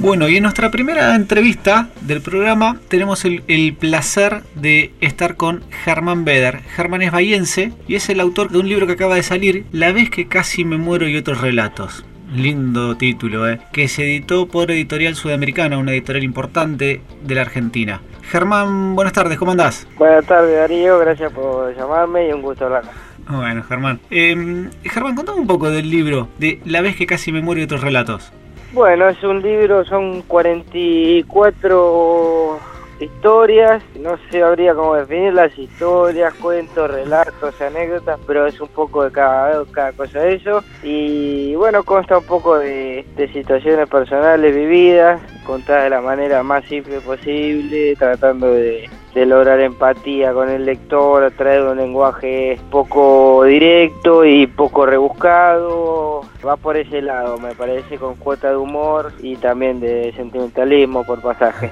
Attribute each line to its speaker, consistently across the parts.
Speaker 1: Bueno, y en nuestra primera entrevista del programa tenemos el, el placer de estar con Germán Beder. Germán es bahiense y es el autor de un libro que acaba de salir, La vez que casi me muero y otros relatos. Lindo título, ¿eh? que se editó por Editorial Sudamericana, una editorial importante de la Argentina. Germán, buenas tardes, ¿cómo andás?
Speaker 2: Buenas tardes, Darío, gracias por llamarme y un gusto hablar.
Speaker 1: Bueno, Germán. Eh, Germán, contame un poco del libro, de La vez que casi me muero y otros relatos.
Speaker 2: Bueno, es un libro, son 44 historias, no sé habría cómo definir las historias, cuentos, relatos, anécdotas, pero es un poco de cada, cada cosa de eso. Y bueno, consta un poco de, de situaciones personales vividas, contadas de la manera más simple posible, tratando de, de lograr empatía con el lector a través de un lenguaje poco directo y poco rebuscado. Va por ese lado, me parece, con cuota de humor y también de sentimentalismo por pasaje.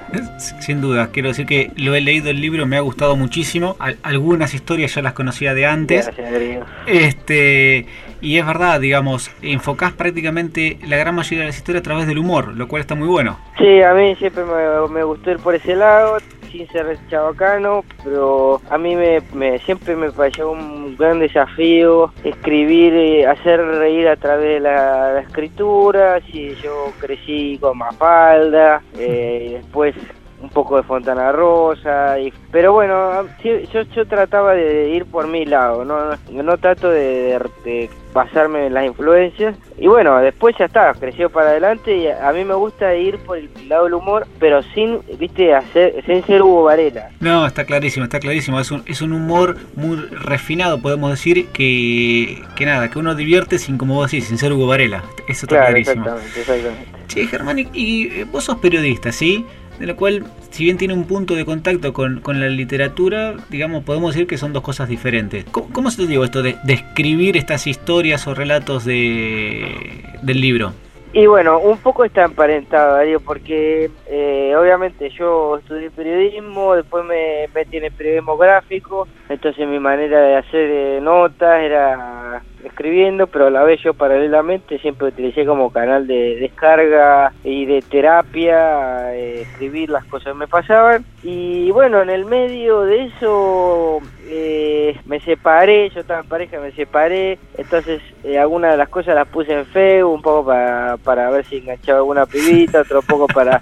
Speaker 1: Sin duda, quiero decir que lo he leído el libro, me ha gustado muchísimo. Al- algunas historias ya las conocía de antes.
Speaker 2: Gracias.
Speaker 1: Este, y es verdad, digamos, enfocás prácticamente la gran mayoría de las historias a través del humor, lo cual está muy bueno.
Speaker 2: Sí, a mí siempre me, me gustó ir por ese lado, sin ser chabacano, pero a mí me, me- siempre me pareció un gran desafío escribir, eh, hacer reír a través de la, escritura. Sí, yo crecí con Mafalda, eh, y después un poco de Fontana Rosa, y, pero bueno, yo, yo trataba de ir por mi lado, no, no trato de, de- de basarme en las influencias. Y bueno, después ya está, creció para adelante y a, mí me gusta ir por el lado del humor, pero sin, viste, hacer, sin ser Hugo Varela.
Speaker 1: No, está clarísimo, está clarísimo. Es un, es un humor muy refinado, podemos decir, que, que nada, que uno divierte sin, como vos decís, sin ser Hugo Varela. Eso está
Speaker 2: Claro,
Speaker 1: clarísimo.
Speaker 2: exactamente, exactamente.
Speaker 1: Che, Germán, y, y, eh, vos sos periodista, ¿sí? De lo cual, si bien tiene un punto de contacto con, con la literatura, digamos, podemos decir que son dos cosas diferentes. ¿Cómo, se te digo esto de, de escribir estas historias o relatos de, del libro?
Speaker 2: Y bueno, un poco está emparentado, Darío, porque eh, obviamente yo estudié periodismo, después me metí en el periodismo gráfico, entonces mi manera de hacer eh, notas era escribiendo, pero a la vez yo paralelamente siempre utilicé como canal de descarga y de terapia, eh, escribir las cosas que me pasaban. Y bueno, en el medio de eso eh, me separé, yo estaba en pareja, me separé, entonces eh, algunas de las cosas las puse en Facebook, un poco para, para ver si enganchaba alguna pibita, otro poco para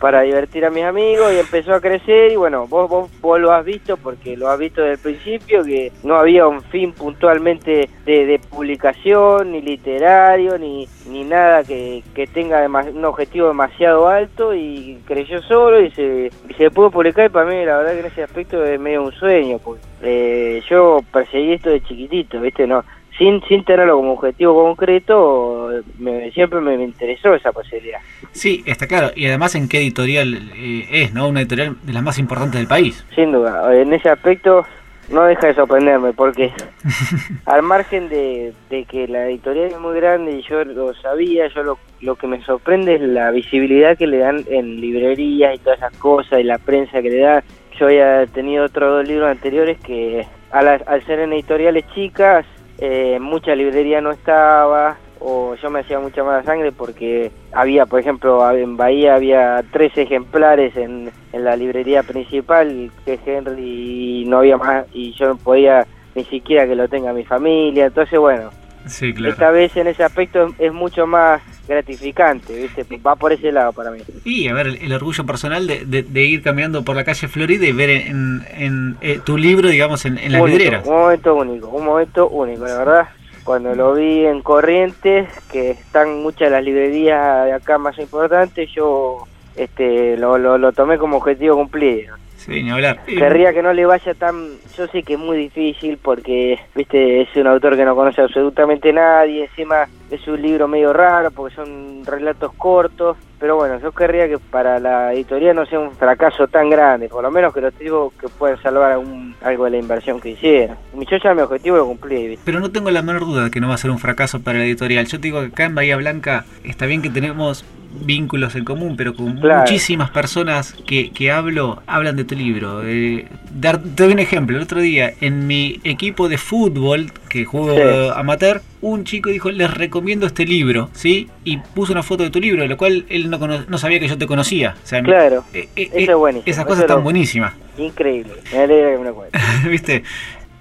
Speaker 2: para divertir a mis amigos y empezó a crecer y bueno, vos, vos, vos lo has visto porque lo has visto desde el principio que no había un fin puntualmente de, publicación, ni literario, ni, ni nada que, que tenga un objetivo demasiado alto y creció solo y se, se pudo publicar y para mí la verdad que en ese aspecto es medio un sueño, porque eh, yo perseguí esto de chiquitito, ¿viste? No, sin, sin tenerlo como objetivo concreto, me- siempre me, me interesó esa posibilidad.
Speaker 1: Sí, está claro. Y además, ¿en qué editorial eh, es, no? Una editorial de las más importantes del país.
Speaker 2: Sin duda, en ese aspecto no deja de sorprenderme porque al margen de, de que la editorial es muy grande y yo lo sabía, yo lo, lo que me sorprende es la visibilidad que le dan en librerías y todas esas cosas y la prensa que le da. Yo había tenido otros dos libros anteriores que al, al ser en editoriales chicas, eh, mucha librería no estaba o yo me hacía mucha mala sangre porque había, por ejemplo, en Bahía había tres ejemplares en, en la librería principal que Henry y no había más y yo no podía ni siquiera que lo tenga mi familia, entonces bueno,
Speaker 1: Sí, claro.
Speaker 2: esta vez en ese aspecto es, es mucho más gratificante, ¿viste? Va por ese lado para mí.
Speaker 1: Y a ver, el, el orgullo personal de, de- de ir caminando por la calle Florida y ver en, en, eh, tu libro, digamos, en, en las
Speaker 2: Único,
Speaker 1: vidrieras.
Speaker 2: Un momento único, un momento único, la verdad. Cuando lo vi en Corrientes, que están muchas de las librerías de acá más importantes, yo este lo, lo, lo tomé como objetivo cumplido.
Speaker 1: Sí, ni hablar.
Speaker 2: Querría que no le vaya tan... Yo sé que es muy difícil porque, viste, es un autor que no conoce absolutamente nadie, encima es un libro medio raro porque son relatos cortos, pero bueno, yo querría que para la editorial no sea un fracaso tan grande, por lo menos que los tipos que puedan salvar algún- algo de la inversión que hicieron. Yo ya mi objetivo lo cumplí.
Speaker 1: Pero no tengo la menor duda de que no va a ser un fracaso para la editorial. Yo te digo que acá en Bahía Blanca está bien que tenemos vínculos en común, pero con muchísimas personas que, que hablo, hablan de tu libro. Eh, te doy un ejemplo, el otro día en mi equipo de fútbol, que juego amateur, un chico dijo, les recomiendo este libro, ¿sí? Y puso una foto de tu libro, lo cual él no, no sabía que yo te conocía.
Speaker 2: claro, eh, eh, es buenísimo.
Speaker 1: Esas cosas están buenísimas.
Speaker 2: Increíble, me alegra que me lo
Speaker 1: ¿Viste?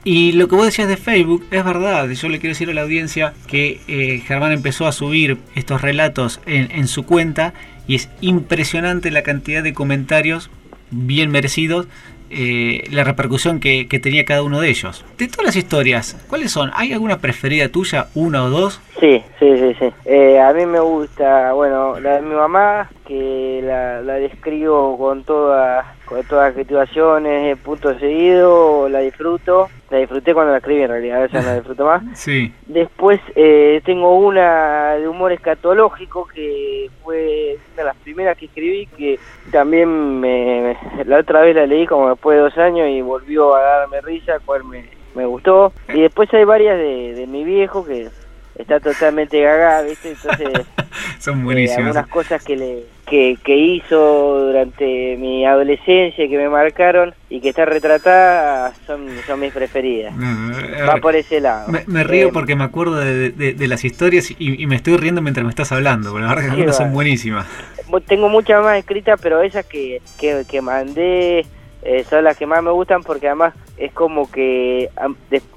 Speaker 1: Y lo que vos decías de Facebook es verdad. Yo le quiero decir a la audiencia que eh, Germán empezó a subir estos relatos en, su cuenta y es impresionante la cantidad de comentarios bien merecidos eh, la repercusión que, tenía cada uno de ellos. De todas las historias, ¿cuáles son? ¿Hay alguna preferida tuya, una o dos?
Speaker 2: Sí, sí, sí, sí. Eh, a mí me gusta, bueno, la de mi mamá, que la, la describo con todas con todas las situaciones, punto seguido, la disfruto. La disfruté cuando la escribí en realidad, a veces no la disfruto más.
Speaker 1: Sí.
Speaker 2: Después eh, tengo una de humor escatológico que fue una de las primeras que escribí, que también me, la otra vez la leí como después de dos años y volvió a darme risa, cual me, me gustó. Y después hay varias de, de mi viejo que está totalmente gaga, ¿viste? Entonces,
Speaker 1: son buenísimas.
Speaker 2: Eh, algunas cosas que, le, que, que hizo durante mi adolescencia que me marcaron y que está retratada son, son mis preferidas. Va por ese lado.
Speaker 1: Me, río eh, porque me acuerdo de, de, las historias y, me estoy riendo mientras me estás hablando, porque la verdad que algunas son buenísimas.
Speaker 2: Tengo muchas más escritas, pero esas que, que, que mandé eh, son las que más me gustan porque además es como que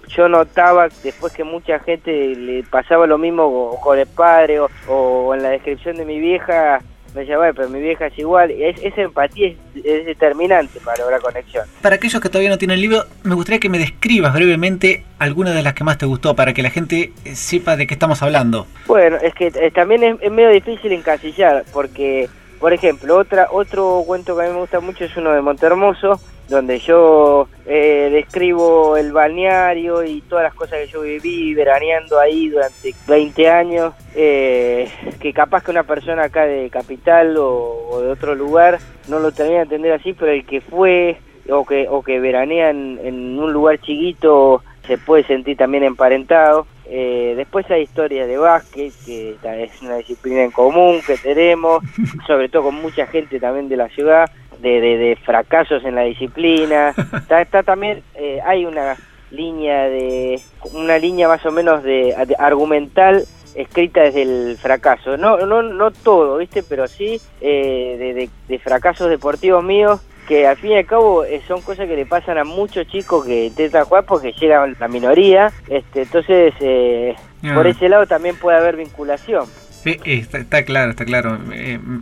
Speaker 2: yo notaba después que mucha gente le pasaba lo mismo con el padre o, en la descripción de mi vieja me decía, bueno, pero mi vieja es igual. Es, esa empatía es, determinante para lograr conexión.
Speaker 1: Para aquellos que todavía no tienen el libro, me gustaría que me describas brevemente alguna de las que más te gustó para que la gente eh, sepa de qué estamos hablando.
Speaker 2: Bueno, es que eh, también es, es medio difícil encasillar porque por ejemplo, otra, otro cuento que a mí me gusta mucho es uno de Montermoso, donde yo eh, describo el balneario y todas las cosas que yo viví veraneando ahí durante 20 años, eh, que capaz que una persona acá de Capital o, de otro lugar no lo termina de entender así, pero el que fue o que, o que veranea en un lugar chiquito se puede sentir también emparentado. Eh, después hay historias de básquet, que es una disciplina en común que tenemos, sobre todo con mucha gente también de la ciudad, de, de, fracasos en la disciplina. Está, también, eh, hay una línea de, una línea más o menos de, argumental escrita desde el fracaso. No, no, no todo, ¿viste? Pero sí eh, de, de fracasos deportivos míos que al fin y al cabo eh, son cosas que le pasan a muchos chicos que intentan jugar porque llegan la minoría, este, entonces eh, por ese lado también puede haber vinculación.
Speaker 1: Sí, está, claro, está claro.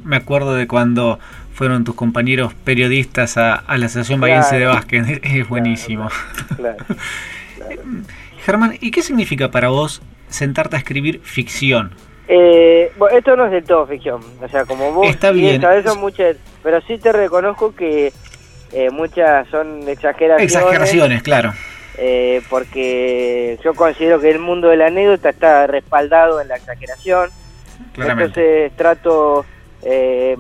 Speaker 1: me acuerdo de cuando fueron tus compañeros periodistas a, la Asociación Bahiense de Básquet, es buenísimo. Germán, ¿y qué significa para vos sentarte a escribir ficción?
Speaker 2: Eh, bueno, esto no es del todo ficción, o sea, como vos
Speaker 1: Está bien.
Speaker 2: son muchas, pero sí te reconozco que eh, muchas son exageraciones.
Speaker 1: Exageraciones, claro.
Speaker 2: Eh, porque yo considero que el mundo de la anécdota está respaldado en la exageración. Entonces trato, eh,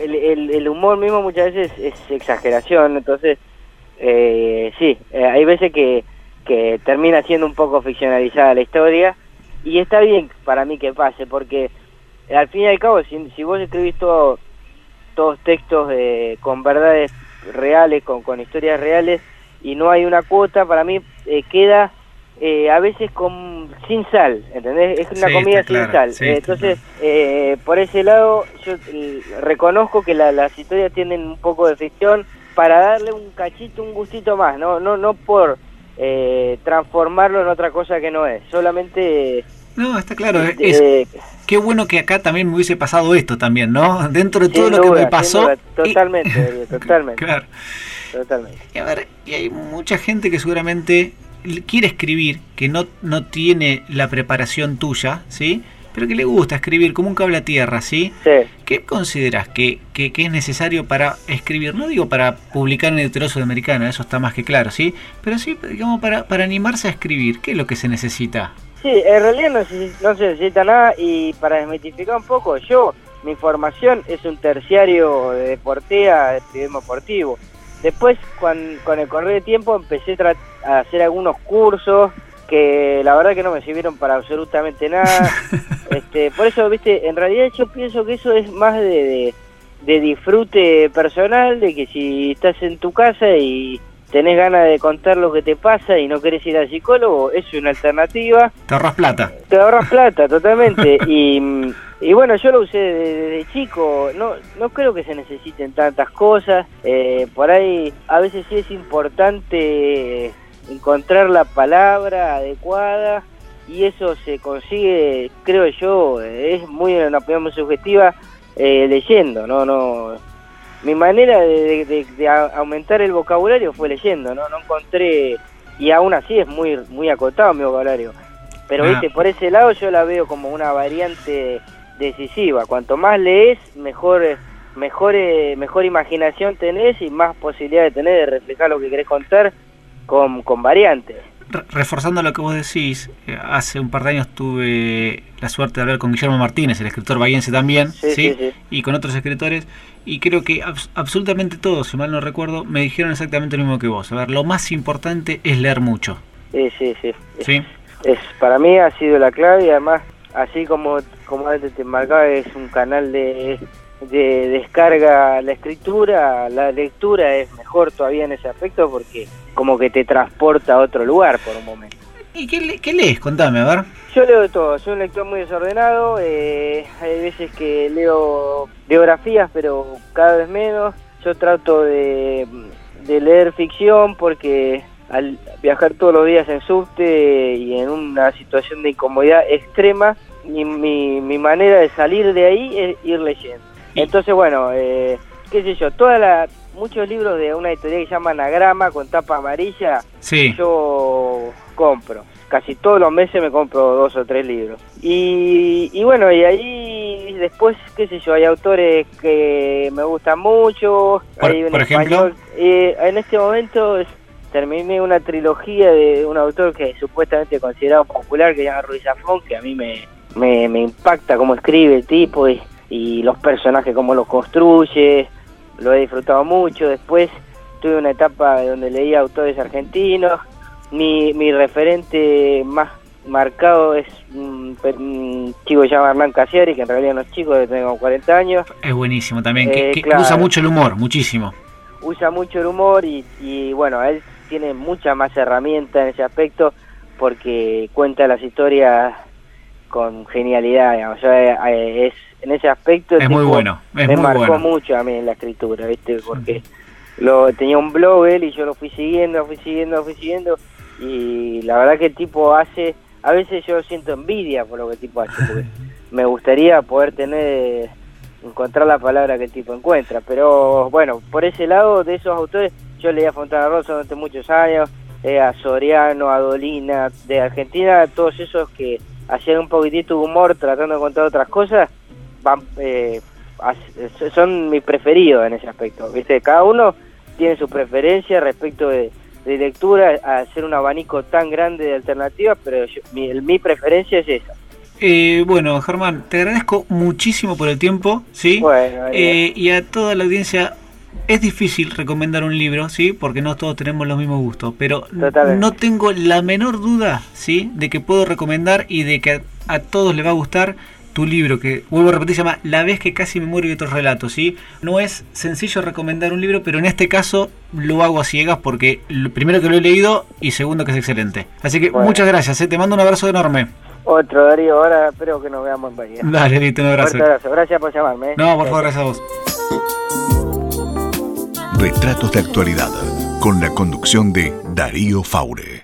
Speaker 2: el, el, humor mismo muchas veces es exageración, entonces eh, sí, hay veces que, que termina siendo un poco ficcionalizada la historia y está bien para mí que pase, porque al fin y al cabo, si, vos escribís todo, todos textos con verdades reales, con, con historias reales, y no hay una cuota, para mí eh, queda eh, a veces con sin sal, ¿entendés? Es una comida sin sal. entonces, eh, por ese lado, yo reconozco que las historias tienen un poco de ficción para darle un cachito, un gustito más, no, no, no por eh, transformarlo en otra cosa que no es. Solamente...
Speaker 1: No, está claro. Es, eh, qué bueno que acá también me hubiese pasado esto también, ¿no? Dentro de todo lo que me pasó.
Speaker 2: totalmente, totalmente.
Speaker 1: Claro. Totalmente. Y a ver, y hay mucha gente que seguramente quiere escribir, que no, no tiene la preparación tuya, ¿sí? Pero que le gusta escribir como un cable a tierra, ¿sí?
Speaker 2: Sí.
Speaker 1: ¿Qué consideras que, que, es necesario para escribir? No digo para publicar en el Trozo de Americana, eso está más que claro, ¿sí? Pero sí, digamos, para, para animarse a escribir, ¿qué es lo que se necesita?
Speaker 2: Sí, en realidad no se, no se necesita nada y para desmitificar un poco, yo, mi formación es un terciario de deportea, de periodismo deportivo. Después, con, con el correr de tiempo, empecé a hacer algunos cursos que la verdad que no me sirvieron para absolutamente nada. este, por eso, viste, en realidad yo pienso que eso es más de, de, disfrute personal, de que si estás en tu casa y tenés ganas de contar lo que te pasa y no querés ir al psicólogo, es una alternativa.
Speaker 1: Te ahorras plata.
Speaker 2: Te ahorras plata, totalmente. y, y bueno, yo lo usé desde, chico, no, no creo que se necesiten tantas cosas. Eh, por ahí a veces sí es importante encontrar la palabra adecuada y eso se consigue, creo yo, es muy una opinión muy subjetiva, eh, leyendo, no, no. Mi manera de, aumentar el vocabulario fue leyendo, no, no encontré y aún así es muy muy acotado mi vocabulario. Pero ah. viste, por ese lado yo la veo como una variante decisiva. Cuanto más lees, mejor mejor mejor imaginación tenés y más posibilidad de tener de reflejar lo que querés contar con, con variantes.
Speaker 1: Reforzando lo que vos decís, eh, hace un par de años tuve la suerte de hablar con Guillermo Martínez, el escritor bahiense también, sí, y con otros escritores, y creo que absolutamente todos, si mal no recuerdo, me dijeron exactamente lo mismo que vos. A ver, lo más importante es leer mucho.
Speaker 2: Sí, sí, sí. ¿Sí? Es, para mí ha sido la clave y además, así como, como antes te marcaba, es un canal de de descarga la escritura, la lectura es mejor todavía en ese aspecto porque como que te transporta a otro lugar por un momento.
Speaker 1: ¿Y qué, qué lees? Contame, a ver.
Speaker 2: Yo leo de todo, soy un lector muy desordenado, eh, hay veces que leo biografías pero cada vez menos, yo trato de, de leer ficción porque al viajar todos los días en subte y en una situación de incomodidad extrema, mi, mi, mi manera de salir de ahí es ir leyendo entonces, bueno, eh, qué sé yo, toda la, muchos libros de una editorial que se llama Anagrama con tapa amarilla, yo compro. Casi todos los meses me compro dos o tres libros. Y, y bueno, y ahí después, qué sé yo, hay autores que me gustan mucho.
Speaker 1: Por, ejemplo.
Speaker 2: Eh, en este momento terminé una trilogía de un autor que es supuestamente considerado popular, que se llama Ruiz Zafón, que a mí me, me, me impacta cómo escribe el tipo y y los personajes, cómo los construye, lo he disfrutado mucho. Después tuve una etapa donde leía autores argentinos. Mi, mi referente más marcado es un, chico que se llama Hernán Casiari, que en realidad no es chico, tengo 40 años.
Speaker 1: Es buenísimo también, que, eh, usa mucho el humor, muchísimo.
Speaker 2: Usa mucho el humor y, y bueno, él tiene mucha más herramientas en ese aspecto porque cuenta las historias con genialidad, digamos. Eh, es en ese aspecto
Speaker 1: es muy bueno
Speaker 2: me marcó mucho a mí en la escritura viste porque lo tenía un blog él y yo lo fui siguiendo lo fui siguiendo lo fui siguiendo y la verdad que el tipo hace a veces yo siento envidia por lo que el tipo hace porque me gustaría poder tener encontrar la palabra que el tipo encuentra pero bueno por ese lado de esos autores yo leía a Fontana Rosa durante muchos años eh, a Soriano a Dolina de Argentina todos esos que hacían un poquitito de humor tratando de contar otras cosas van, eh, son mis preferidos en ese aspecto. ¿viste? Cada uno tiene su preferencia respecto de, lectura, a hacer un abanico tan grande de alternativas, pero mi, mi preferencia es esa.
Speaker 1: Eh, bueno, Germán, te agradezco muchísimo por el tiempo, ¿sí? Eh, y a toda la audiencia, es difícil recomendar un libro, ¿sí? Porque no todos tenemos los mismos gustos, pero no tengo la menor duda, ¿sí? De que puedo recomendar y de que a, a todos les va a gustar tu libro, que vuelvo a repetir, se llama La vez que casi me muero y otros relatos, ¿sí? No es sencillo recomendar un libro, pero en este caso lo hago a ciegas porque primero que lo he leído y segundo que es excelente. Así que muchas gracias, ¿eh? te mando un abrazo enorme.
Speaker 2: Otro, Darío, ahora espero que nos veamos en Bahía.
Speaker 1: Dale, listo, un abrazo.
Speaker 2: Gracias por llamarme. ¿eh?
Speaker 1: No, por favor, gracias a vos.
Speaker 3: Retratos de actualidad, con la conducción de Darío Faure.